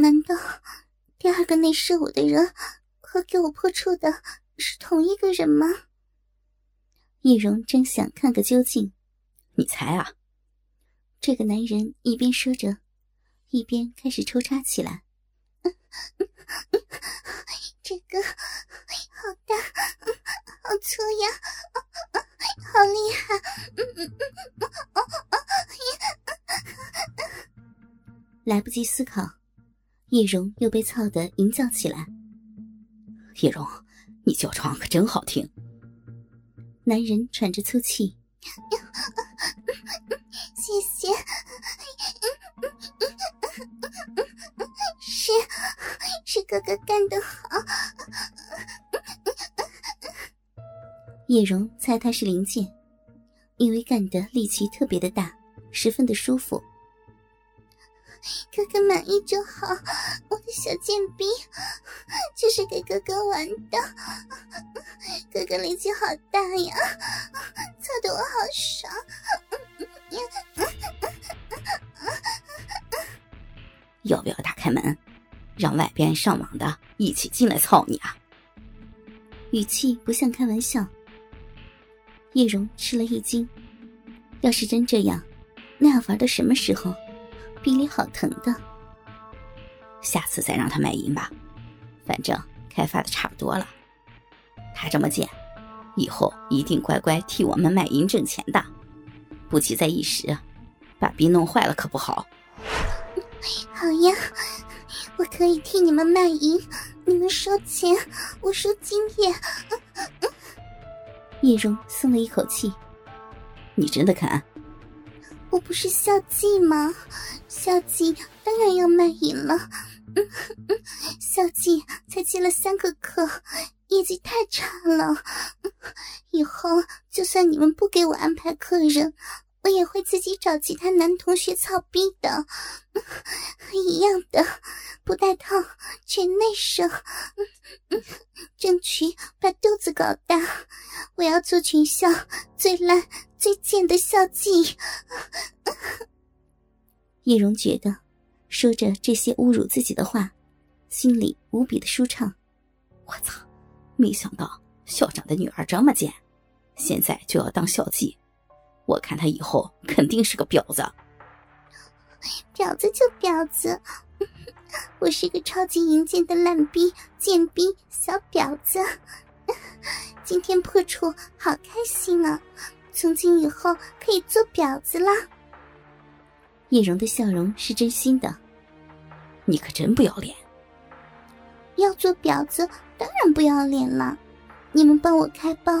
难道第二个内射我的人和给我破处的是同一个人吗？易容真想看个究竟。你猜啊！这个男人一边说着，一边开始抽插起来。这个好大，好粗呀，好厉害！来不及思考，叶蓉又被操得淫叫起来。叶蓉，你叫床可真好听。男人喘着粗气。谢谢。是，是哥哥干得好。叶蓉猜他是零件，因为干的力气特别的大，十分的舒服。哥哥满意就好，我的小贱逼就是给哥哥玩的。哥哥力气好大呀，操得我好爽。要不要打开门，让外边上网的一起进来操你啊？语气不像开玩笑。叶蓉吃了一惊，要是真这样，那要玩到什么时候？逼里好疼的，下次再让他卖淫吧，反正开发的差不多了。他这么贱，以后一定乖乖替我们卖淫挣钱的，不急在一时，把逼弄坏了可不好。好呀，我可以替你们卖淫，你们收钱，我收经验。叶蓉松了一口气，你真的肯？我不是校妓吗？校妓当然要卖淫了。校妓才接了三个课，业绩太差了。以后就算你们不给我安排客人，我也会自己找其他男同学操逼的。一样的，不带套，全内射，争取把肚子搞大。我要做全校最烂。最贱的校妓，叶蓉觉得说着这些侮辱自己的话，心里无比的舒畅。我操！没想到校长的女儿这么贱，现在就要当校妓。我看他以后肯定是个婊子。婊子就婊子，我是个超级淫贱的烂逼、贱逼、小婊子。今天破处，好开心啊！从今以后可以做婊子了！叶蓉的笑容是真心的。你可真不要脸！要做婊子当然不要脸了。你们帮我开包，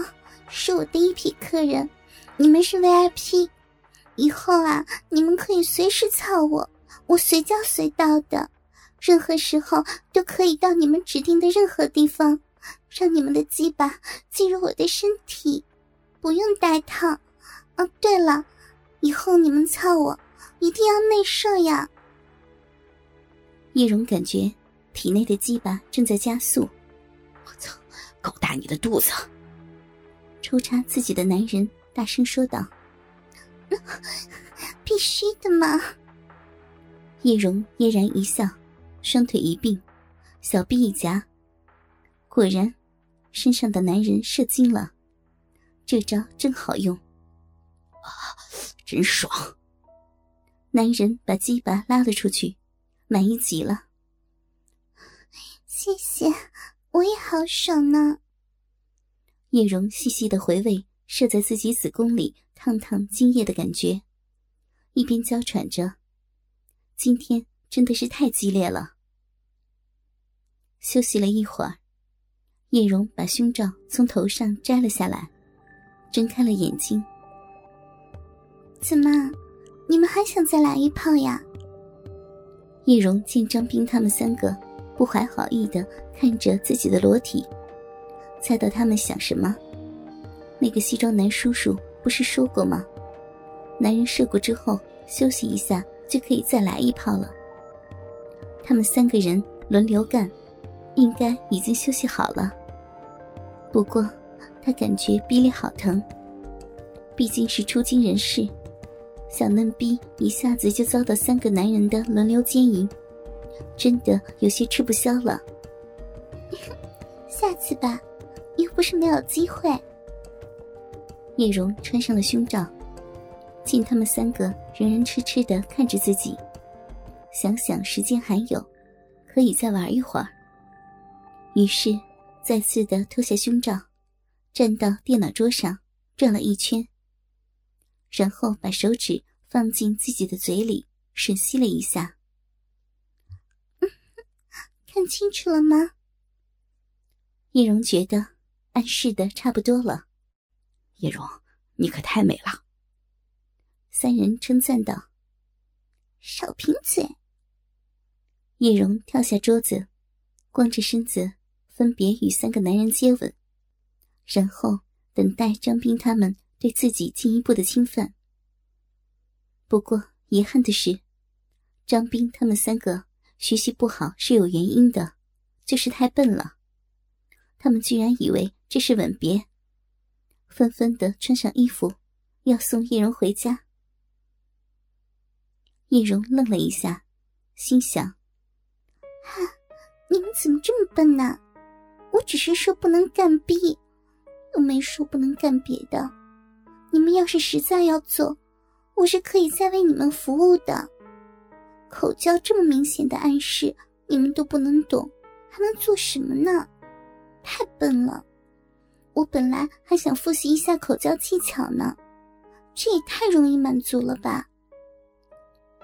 是我第一批客人，你们是 VIP。以后啊，你们可以随时操我，我随叫随到的，任何时候都可以到你们指定的任何地方，让你们的鸡巴进入我的身体。不用带套，哦，对了，以后你们操我一定要内射呀。叶蓉感觉体内的鸡巴正在加速，我操，搞大你的肚子！抽插自己的男人大声说道：“必须的嘛。”叶蓉嫣然一笑，双腿一并，小臂一夹，果然，身上的男人射精了。这招真好用，啊，真爽！男人把鸡巴拉了出去，满意极了。谢谢，我也好爽呢。叶蓉细细的回味射在自己子宫里烫烫精液的感觉，一边娇喘着：“今天真的是太激烈了。”休息了一会儿，叶蓉把胸罩从头上摘了下来。睁开了眼睛，怎么，你们还想再来一炮呀？叶蓉见张斌他们三个不怀好意的看着自己的裸体，猜到他们想什么。那个西装男叔叔不是说过吗？男人射过之后休息一下就可以再来一炮了。他们三个人轮流干，应该已经休息好了。不过。他感觉逼里好疼，毕竟是出京人士，小嫩逼一下子就遭到三个男人的轮流奸淫，真的有些吃不消了。下次吧，又不是没有机会。叶蓉穿上了胸罩，见他们三个仍然痴痴的看着自己，想想时间还有，可以再玩一会儿。于是，再次的脱下胸罩，站到电脑桌上转了一圈，然后把手指放进自己的嘴里吮吸了一下。看清楚了吗？叶蓉觉得暗示的差不多了。叶蓉，你可太美了。三人称赞道：“少贫嘴。”叶蓉跳下桌子，光着身子，分别与三个男人接吻，然后等待张斌他们对自己进一步的侵犯。不过遗憾的是，张斌他们三个学习不好是有原因的，就是太笨了。他们居然以为这是吻别。纷纷的穿上衣服，要送叶蓉回家。叶蓉愣了一下，心想：“哈，你们怎么这么笨呢？我只是说不能干逼，又没说不能干别的。你们要是实在要做，我是可以再为你们服务的。口交这么明显的暗示，你们都不能懂，还能做什么呢？太笨了。”我本来还想复习一下口交技巧呢，这也太容易满足了吧。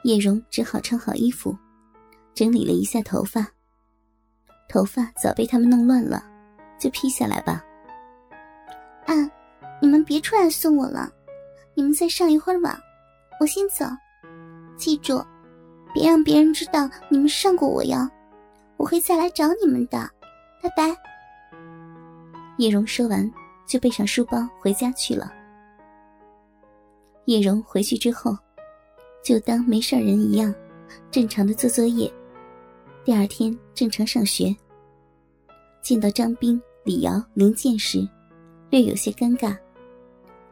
叶蓉只好穿好衣服，整理了一下头发。头发早被他们弄乱了，就披下来吧。啊，你们别出来送我了，你们再上一会儿网，我先走。记住，别让别人知道你们上过我哟，我会再来找你们的。拜拜。叶蓉说完，就背上书包回家去了。叶蓉回去之后，就当没事人一样，正常的做作业。第二天正常上学。见到张斌、李瑶、林健时，略有些尴尬，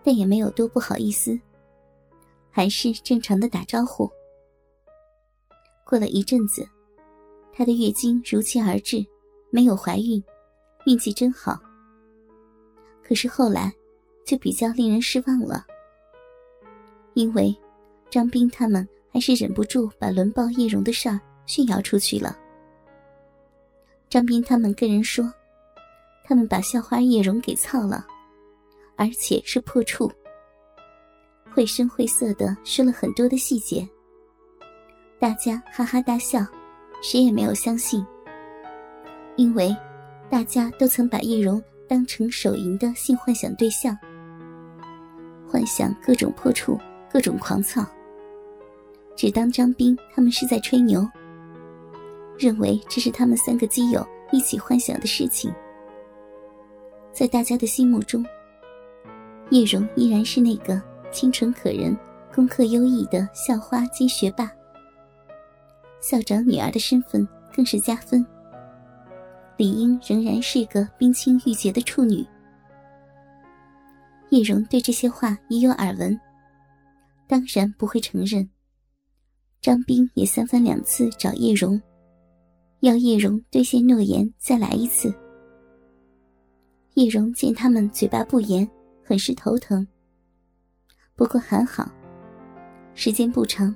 但也没有多不好意思，还是正常的打招呼。过了一阵子，她的月经如期而至，没有怀孕，运气真好。可是后来，就比较令人失望了。因为张斌他们还是忍不住把轮暴叶蓉的事儿炫耀出去了。张斌他们跟人说，他们把校花叶蓉给操了，而且是破处。绘声绘色的说了很多的细节，大家哈哈大笑，谁也没有相信，因为大家都曾把叶蓉。当成手淫的性幻想对象，幻想各种破处，各种狂操。只当张斌他们是在吹牛，认为这是他们三个基友一起幻想的事情。在大家的心目中，叶蓉依然是那个清纯可人、功课优异的校花兼学霸，校长女儿的身份更是加分。理应仍然是个冰清玉洁的处女。叶蓉对这些话已有耳闻，当然不会承认。张斌也三番两次找叶蓉，要叶蓉兑现诺言，再来一次。叶蓉见他们嘴巴不严，很是头疼。不过还好，时间不长，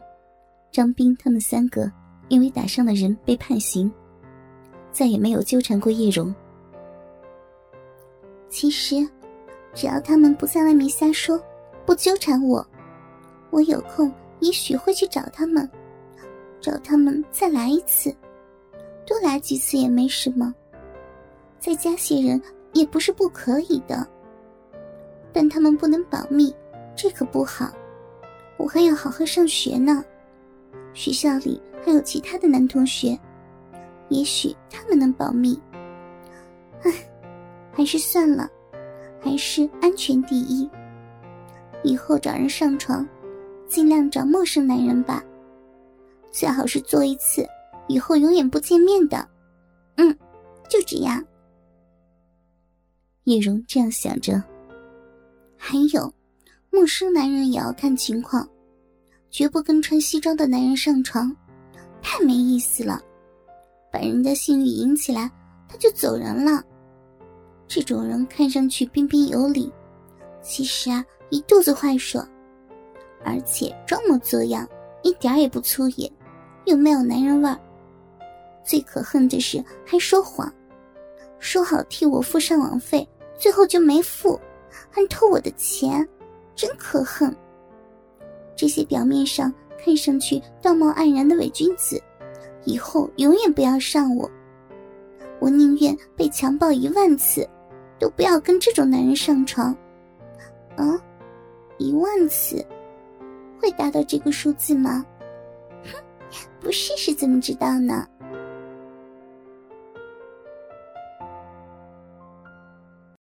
张斌他们三个因为打伤了人被判刑。再也没有纠缠过叶蓉。其实，只要他们不在外面瞎说，不纠缠我，我有空也许会去找他们，找他们再来一次，多来几次也没什么。再加些人也不是不可以的，但他们不能保密，这可不好。我还要好好上学呢，学校里还有其他的男同学。也许他们能保密，唉，还是算了，还是安全第一。以后找人上床，尽量找陌生男人吧，最好是做一次，以后永远不见面的。嗯，就这样。叶蓉这样想着。还有，陌生男人也要看情况，绝不跟穿西装的男人上床，太没意思了。把人家性欲引起来，他就走人了。这种人看上去彬彬有礼，其实啊一肚子坏水，而且装模作样，一点也不粗野，又没有男人味。最可恨的是还说谎，说好替我付上网费，最后就没付，还偷我的钱，真可恨。这些表面上看上去道貌岸然的伪君子，以后永远不要上我。我宁愿被强暴一万次。都不要跟这种男人上床，啊，一万次会达到这个数字吗？哼，不试试怎么知道呢？